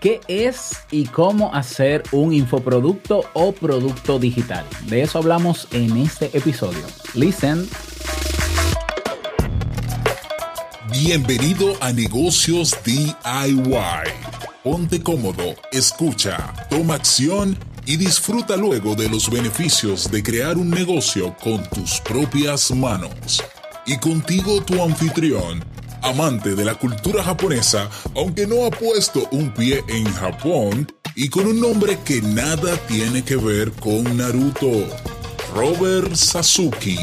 qué es y cómo hacer un infoproducto o producto digital. De eso hablamos en este episodio. Listen. Bienvenido a Negocios DIY. Ponte cómodo, escucha, toma acción y disfruta luego de los beneficios de crear un negocio con tus propias manos. Y contigo tu anfitrión, amante de la cultura japonesa, aunque no ha puesto un pie en Japón, y con un nombre que nada tiene que ver con Naruto, Robert Sasuke.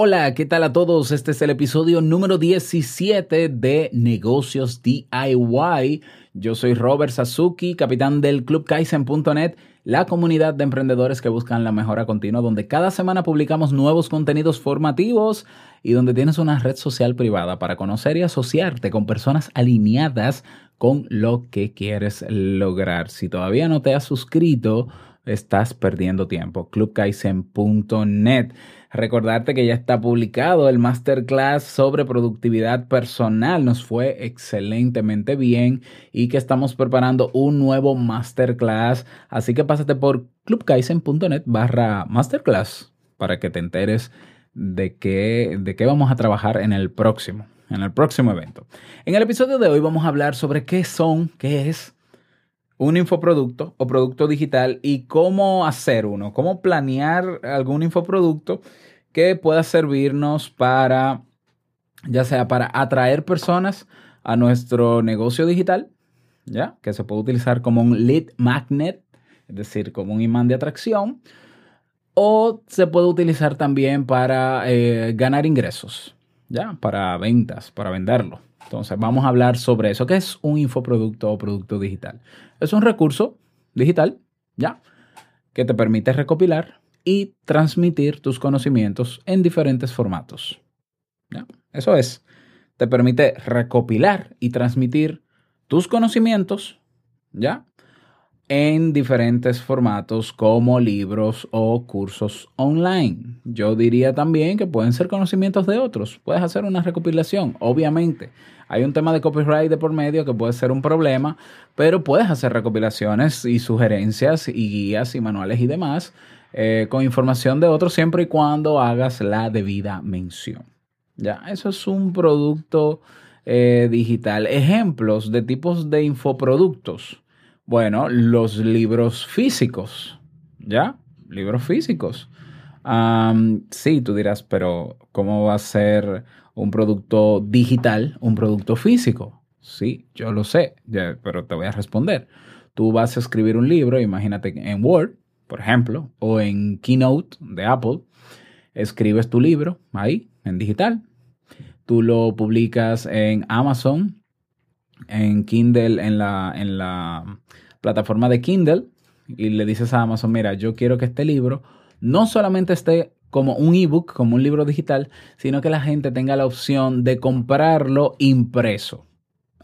Hola, ¿qué tal a todos? Este es el episodio número 17 de Negocios DIY. Yo soy Robert Sasuki, capitán del Club Kaizen.net, la comunidad de emprendedores que buscan la mejora continua, donde cada semana publicamos nuevos contenidos formativos y donde tienes una red social privada para conocer y asociarte con personas alineadas con lo que quieres lograr. Si todavía no te has suscrito, estás perdiendo tiempo. clubkaizen.net. Recordarte que ya está publicado el masterclass sobre productividad personal. Nos fue excelentemente bien y que estamos preparando un nuevo masterclass. Así que pásate por clubkaizen.net barra masterclass para que te enteres de qué, de qué vamos a trabajar en el próximo, en el próximo evento. En el episodio de hoy vamos a hablar sobre qué son, qué es un infoproducto o producto digital y cómo hacer uno, cómo planear algún infoproducto que pueda servirnos para, ya sea para atraer personas a nuestro negocio digital, ¿ya? Que se puede utilizar como un lead magnet, es decir, como un imán de atracción, o se puede utilizar también para eh, ganar ingresos, ¿ya? Para ventas, para venderlo. Entonces, vamos a hablar sobre eso. ¿Qué es un infoproducto o producto digital? Es un recurso digital, ¿ya? Que te permite recopilar y transmitir tus conocimientos en diferentes formatos. ¿ya? Eso es, te permite recopilar y transmitir tus conocimientos, ¿ya? En diferentes formatos como libros o cursos online. Yo diría también que pueden ser conocimientos de otros. Puedes hacer una recopilación, obviamente. Hay un tema de copyright de por medio que puede ser un problema, pero puedes hacer recopilaciones y sugerencias y guías y manuales y demás eh, con información de otros siempre y cuando hagas la debida mención. Ya, eso es un producto eh, digital. Ejemplos de tipos de infoproductos bueno, los libros físicos, ¿ya? Libros físicos. sí, tú dirás, pero ¿cómo va a ser un producto digital un producto físico? Sí, yo lo sé, pero te voy a responder. Tú vas a escribir un libro, imagínate en Word, por ejemplo, o en Keynote de Apple, escribes tu libro ahí, en digital. Tú lo publicas en Amazon en Kindle, en la, en la plataforma de Kindle, y le dices a Amazon, mira, yo quiero que este libro no solamente esté como un ebook, como un libro digital, sino que la gente tenga la opción de comprarlo impreso.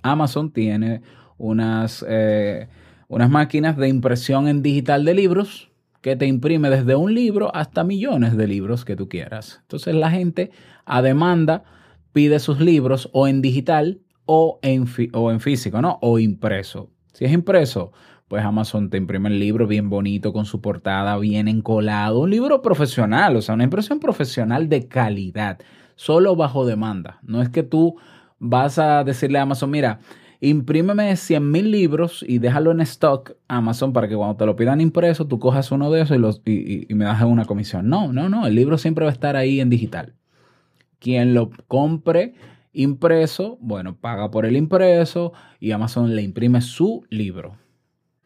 Amazon tiene unas, eh, unas máquinas de impresión en digital de libros que te imprime desde un libro hasta millones de libros que tú quieras. Entonces la gente a demanda pide sus libros o en digital o en, o en físico, ¿no? O impreso. Si es impreso, pues Amazon te imprime el libro bien bonito, con su portada bien encolado. Un libro profesional, o sea, una impresión profesional de calidad, solo bajo demanda. No es que tú vas a decirle a Amazon, mira, imprímeme 100 mil libros y déjalo en stock Amazon para que cuando te lo pidan impreso, tú cojas uno de esos y, los, y, y me das una comisión. No, no, no, el libro siempre va a estar ahí en digital. Quien lo compre impreso, bueno, paga por el impreso y Amazon le imprime su libro.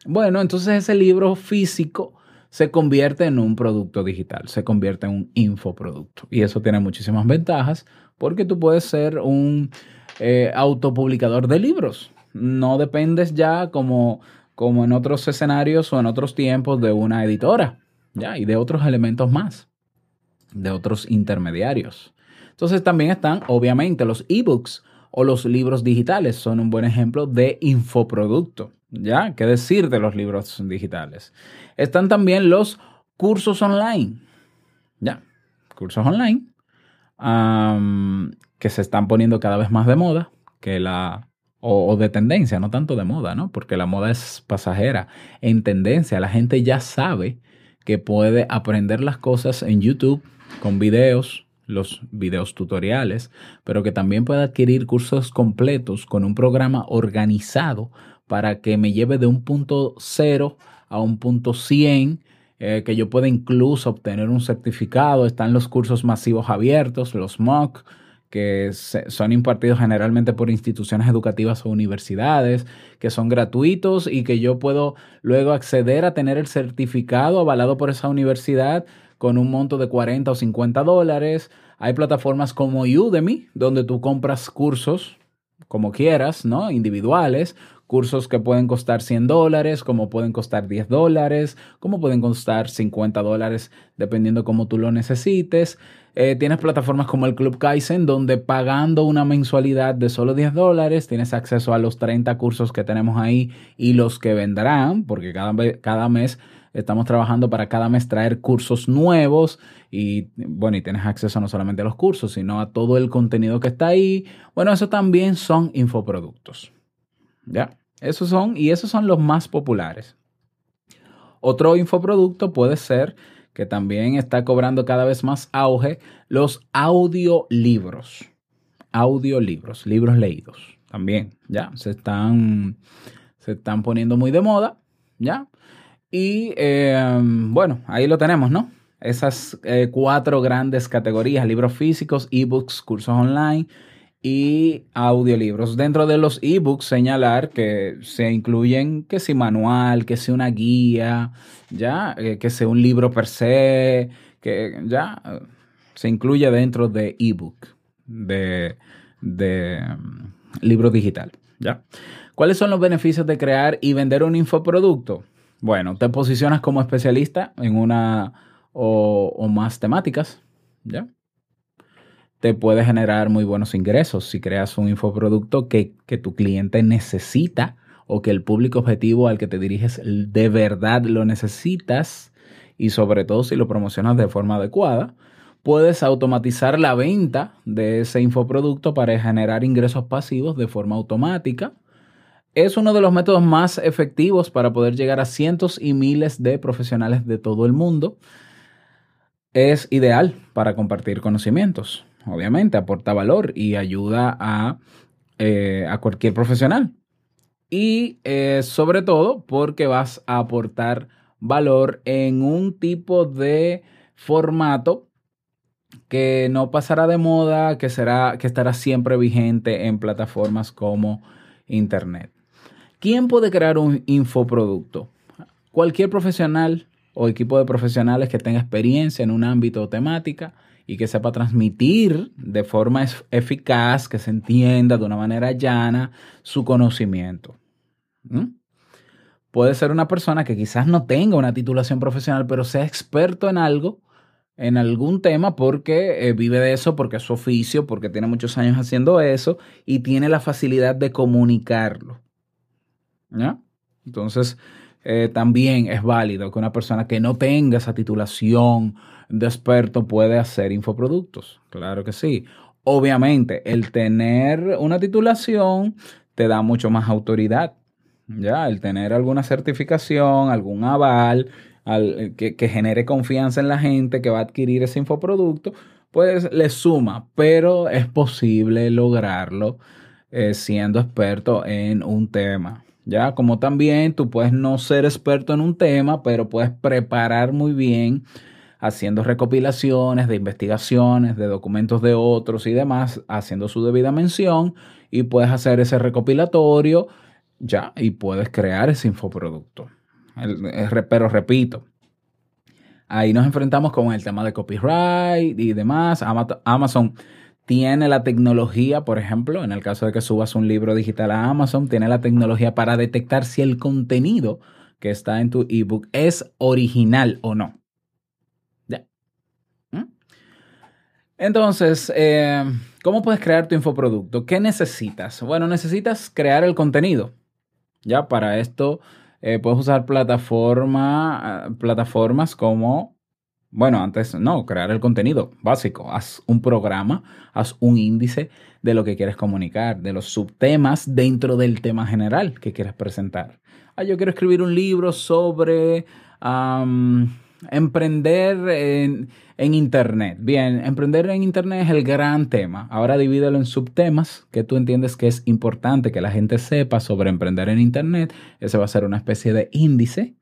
Bueno, entonces ese libro físico se convierte en un producto digital, se convierte en un infoproducto. Y eso tiene muchísimas ventajas porque tú puedes ser un eh, autopublicador de libros. No dependes ya como, como en otros escenarios o en otros tiempos de una editora, ¿ya? Y de otros elementos más, de otros intermediarios. Entonces también están, obviamente, los ebooks o los libros digitales. Son un buen ejemplo de infoproducto. ¿Ya? ¿Qué decir de los libros digitales? Están también los cursos online. ¿Ya? Cursos online. que se están poniendo cada vez más de moda, que la o, de tendencia, no tanto de moda, ¿no? Porque la moda es pasajera. En tendencia, la gente ya sabe que puede aprender las cosas en YouTube con videos, los videos tutoriales, pero que también puede adquirir cursos completos con un programa organizado para que me lleve de un punto cero a un punto 100, eh, que yo pueda incluso obtener un certificado. Están los cursos masivos abiertos, los MOOC, que son impartidos generalmente por instituciones educativas o universidades, que son gratuitos y que yo puedo luego acceder a tener el certificado avalado por esa universidad con un monto de 40 o 50 dólares. Hay plataformas como Udemy, donde tú compras cursos como quieras, ¿no? Individuales, cursos que pueden costar 100 dólares, como pueden costar 10 dólares, como pueden costar 50 dólares, dependiendo cómo tú lo necesites. Eh, tienes plataformas como el Club Kaizen, donde pagando una mensualidad de solo 10 dólares tienes acceso a los 30 cursos que tenemos ahí y los que vendrán, porque cada, cada mes estamos trabajando para cada mes traer cursos nuevos y bueno, y tienes acceso no solamente a los cursos, sino a todo el contenido que está ahí. Bueno, eso también son infoproductos. ¿Ya? Esos son, y esos son los más populares. Otro infoproducto puede ser que también está cobrando cada vez más auge, los audiolibros. Audiolibros, libros leídos. También, ya, se están, se están poniendo muy de moda, ya. Y em, bueno, ahí lo tenemos, ¿no? Esas eh, cuatro grandes categorías, libros físicos, ebooks, cursos online y audiolibros. Dentro de los ebooks señalar que se incluyen que si manual, que sea una guía, ya, eh, que sea un libro per se, que ya se incluye dentro de ebook, de, de um, libro digital, ya. ¿Cuáles son los beneficios de crear y vender un infoproducto? Bueno, te posicionas como especialista en una o, más temáticas, ¿ya? te puede generar muy buenos ingresos si creas un infoproducto que, que tu cliente necesita o que el público objetivo al que te diriges de verdad lo necesitas y sobre todo si lo promocionas de forma adecuada, puedes automatizar la venta de ese infoproducto para generar ingresos pasivos de forma automática. Es uno de los métodos más efectivos para poder llegar a cientos y miles de profesionales de todo el mundo. Es ideal para compartir conocimientos obviamente, aporta valor y ayuda a, eh, cualquier profesional. Y eh, sobre todo porque vas a aportar valor en un tipo de formato que no pasará de moda, que, será, que estará siempre vigente en plataformas como Internet. ¿Quién puede crear un infoproducto? Cualquier profesional o equipo de profesionales que tenga experiencia en un ámbito o temática y que sepa transmitir de forma eficaz, que se entienda de una manera llana su conocimiento. Puede ser una persona que quizás no tenga una titulación profesional, pero sea experto en algo, en algún tema, porque eh, vive de eso, porque es su oficio, porque tiene muchos años haciendo eso y tiene la facilidad de comunicarlo. ¿Ya? Entonces, eh, también es válido que una persona que no tenga esa titulación de experto puede hacer infoproductos. Claro que sí. Obviamente, el tener una titulación te da mucho más autoridad. Ya, el tener alguna certificación, algún aval, que, genere confianza en la gente que va a adquirir ese infoproducto, pues le suma, pero es posible lograrlo eh, siendo experto en un tema. Ya, como también tú puedes no ser experto en un tema, pero puedes preparar muy bien haciendo recopilaciones de investigaciones, de documentos de otros y demás, haciendo su debida mención y puedes hacer ese recopilatorio ya y puedes crear ese infoproducto. pero repito, ahí nos enfrentamos con el tema de copyright y demás. Amazon tiene la tecnología, por ejemplo, en el caso de que subas un libro digital a Amazon, tiene la tecnología para detectar si el contenido que está en tu ebook es original o no. Entonces, eh, ¿cómo puedes crear tu infoproducto? ¿Qué necesitas? Bueno, necesitas crear el contenido. Ya para esto eh, puedes usar plataforma, plataformas como Bueno, antes no, crear el contenido básico. Haz un programa, haz un índice de lo que quieres comunicar, de los subtemas dentro del tema general que quieres presentar. Ah, yo quiero escribir un libro sobre emprender en, en, Internet. Bien, emprender en Internet es el gran tema. Ahora divídelo en subtemas que tú entiendes que es importante que la gente sepa sobre emprender en Internet. Ese va a ser una especie de índice,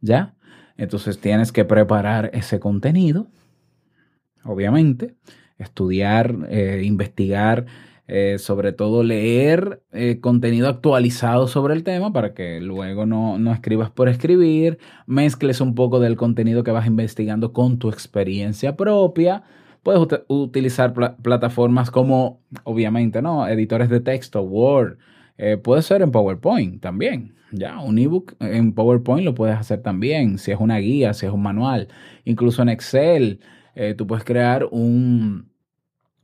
¿ya? Entonces tienes que preparar ese contenido, obviamente, estudiar, eh, investigar, eh, sobre todo leer eh, contenido actualizado sobre el tema para que luego no, no, escribas por escribir, mezcles un poco del contenido que vas investigando con tu experiencia propia. Puedes utilizar plataformas como, obviamente, ¿no? Editores de texto, Word, puede ser en PowerPoint también. Ya, un ebook en PowerPoint lo puedes hacer también, si es una guía, si es un manual. Incluso en Excel, eh, tú puedes crear un,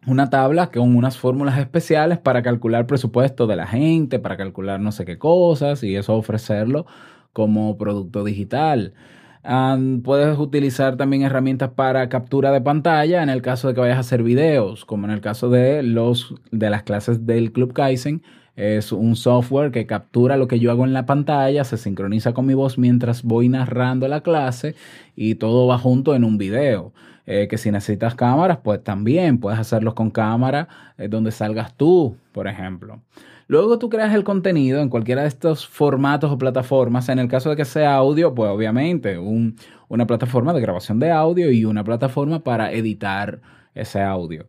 una tabla con unas fórmulas especiales para calcular presupuesto de la gente, para calcular no sé qué cosas y eso ofrecerlo como producto digital. puedes utilizar también herramientas para captura de pantalla en el caso de que vayas a hacer videos, como en el caso de, los, de las clases del Club Kaizen es un software que captura lo que yo hago en la pantalla, se sincroniza con mi voz mientras voy narrando la clase y todo va junto en un video. Eh, que si necesitas cámaras, pues también puedes hacerlos con cámara eh, donde salgas tú, por ejemplo. Luego tú creas el contenido en cualquiera de estos formatos o plataformas. En el caso de que sea audio, pues obviamente una plataforma de grabación de audio y una plataforma para editar ese audio.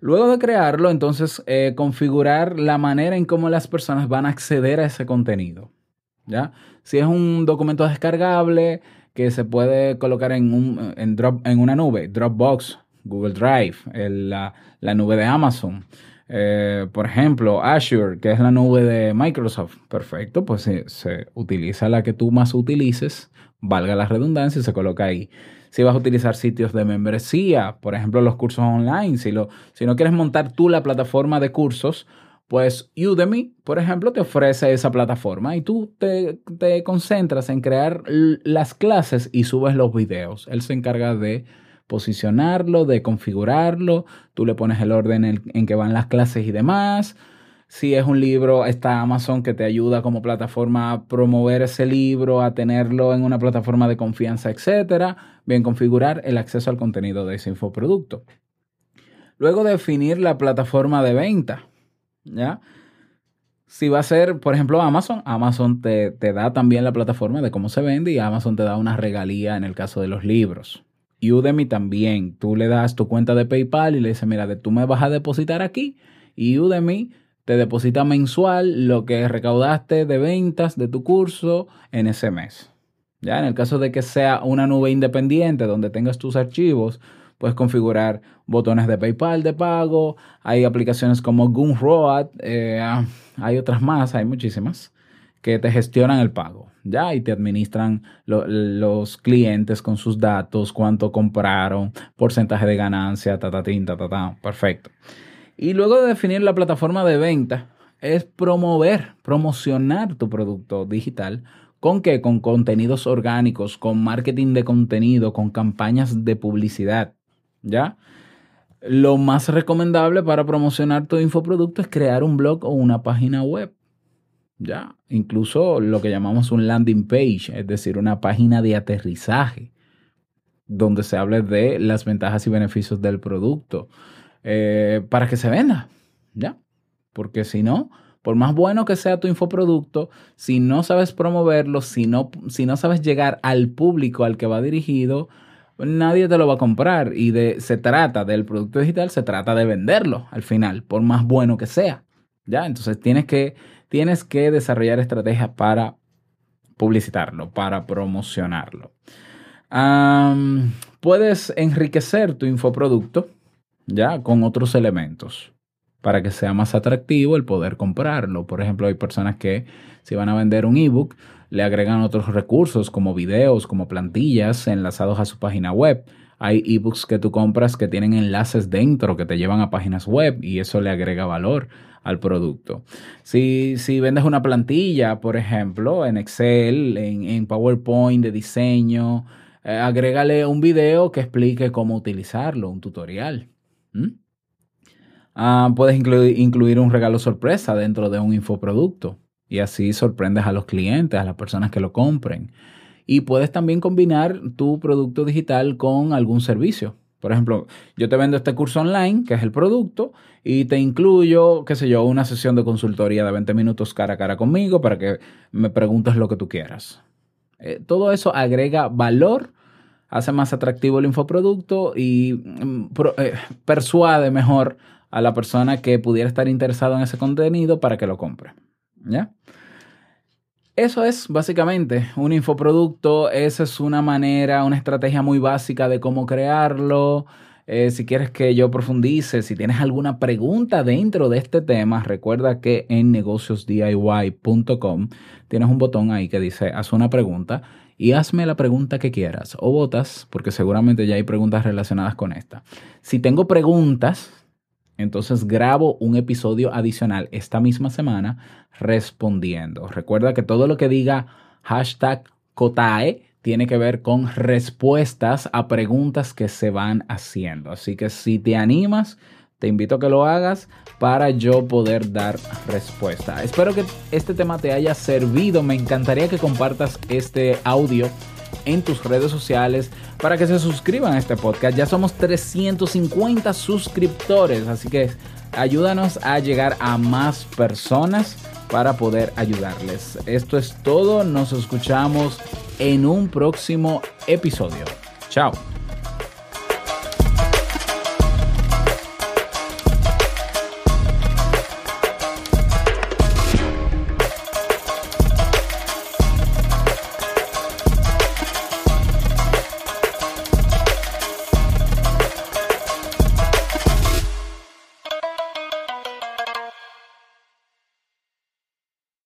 Luego de crearlo, entonces eh, configurar la manera en cómo las personas van a acceder a ese contenido. ¿ya? Si es un documento descargable que se puede colocar en, un, en, drop, en una nube, Dropbox, Google Drive, la, nube de Amazon. Eh, por ejemplo, Azure, que es la nube de Microsoft. Perfecto, pues se utiliza la que tú más utilices, valga la redundancia, y se coloca ahí si vas a utilizar sitios de membresía, por ejemplo, los cursos online, si, lo, si no quieres montar tú la plataforma de cursos, pues Udemy, por ejemplo, te ofrece esa plataforma y tú te, te, concentras en crear las clases y subes los videos. Él se encarga de posicionarlo, de configurarlo, tú le pones el orden en, en que van las clases y demás. Si es un libro, está Amazon que te ayuda como plataforma a promover ese libro, a tenerlo en una plataforma de confianza, etcétera. Bien, configurar el acceso al contenido de ese infoproducto. Luego definir la plataforma de venta. ¿Ya? Si va a ser, por ejemplo, Amazon, Amazon te, te, da también la plataforma de cómo se vende y Amazon te da una regalía en el caso de los libros. Udemy también. Tú le das tu cuenta de PayPal y le dices, mira, tú me vas a depositar aquí y Udemy te deposita mensual lo que recaudaste de ventas de tu curso en ese mes. Ya en el caso de que sea una nube independiente donde tengas tus archivos, puedes configurar botones de PayPal de pago, hay aplicaciones como Gumroad, eh, hay otras más, hay muchísimas que te gestionan el pago, ¿ya? Y te administran los clientes con sus datos, cuánto compraron, porcentaje de ganancia, ta, ta, ta, ta, ta, perfecto. Y luego de definir la plataforma de venta, es promover, promocionar tu producto digital. ¿Con qué? Con contenidos orgánicos, con marketing de contenido, con campañas de publicidad. ¿Ya? Lo más recomendable para promocionar tu infoproducto es crear un blog o una página web. ¿Ya? Incluso lo que llamamos un landing page, es decir, una página de aterrizaje, donde se hable de las ventajas y beneficios del producto eh, para que se venda, ¿ya? Porque si no, por más bueno que sea tu infoproducto, si no sabes promoverlo, si no, si no sabes llegar al público al que va dirigido, nadie te lo va a comprar. Y de, se trata del producto digital, se trata de venderlo al final, por más bueno que sea. ¿Ya? Entonces tienes que, tienes que desarrollar estrategias para publicitarlo, para promocionarlo. puedes enriquecer tu infoproducto ya con otros elementos para que sea más atractivo el poder comprarlo. Por ejemplo, hay personas que si van a vender un ebook, le agregan otros recursos como videos, como plantillas enlazados a su página web. Hay ebooks que tú compras que tienen enlaces dentro que te llevan a páginas web y eso le agrega valor al producto. Si, si vendes una plantilla, por ejemplo, en Excel, en, PowerPoint de diseño, eh, agrégale un video que explique cómo utilizarlo, un tutorial. Ah, puedes incluir un regalo sorpresa dentro de un infoproducto y así sorprendes a los clientes, a las personas que lo compren. Y puedes también combinar tu producto digital con algún servicio. Por ejemplo, yo te vendo este curso online, que es el producto, y te incluyo, qué sé yo, una sesión de consultoría de 20 minutos cara a cara conmigo para que me preguntes lo que tú quieras. Eh, todo eso agrega valor, hace más atractivo el infoproducto y mm, eh, persuade mejor a la persona que pudiera estar interesado en ese contenido para que lo compre. ¿Ya? Eso es básicamente un infoproducto. Esa es una manera, una estrategia muy básica de cómo crearlo. Eh, si quieres que yo profundice, si tienes alguna pregunta dentro de este tema, recuerda que en negociosdiy.com tienes un botón ahí que dice haz una pregunta y hazme la pregunta que quieras o votas, porque seguramente ya hay preguntas relacionadas con esta. Si tengo preguntas, entonces grabo un episodio adicional esta misma semana respondiendo. Recuerda que todo lo que diga hashtag Kotae tiene que ver con respuestas a preguntas que se van haciendo. Así que si te animas, te invito a que lo hagas para yo poder dar respuesta. Espero que este tema te haya servido. Me encantaría que compartas este audio en tus redes sociales para que se suscriban a este podcast. Ya somos 350 suscriptores, así que ayúdanos a llegar a más personas para poder ayudarles. Esto es todo, nos escuchamos en un próximo episodio. Chao.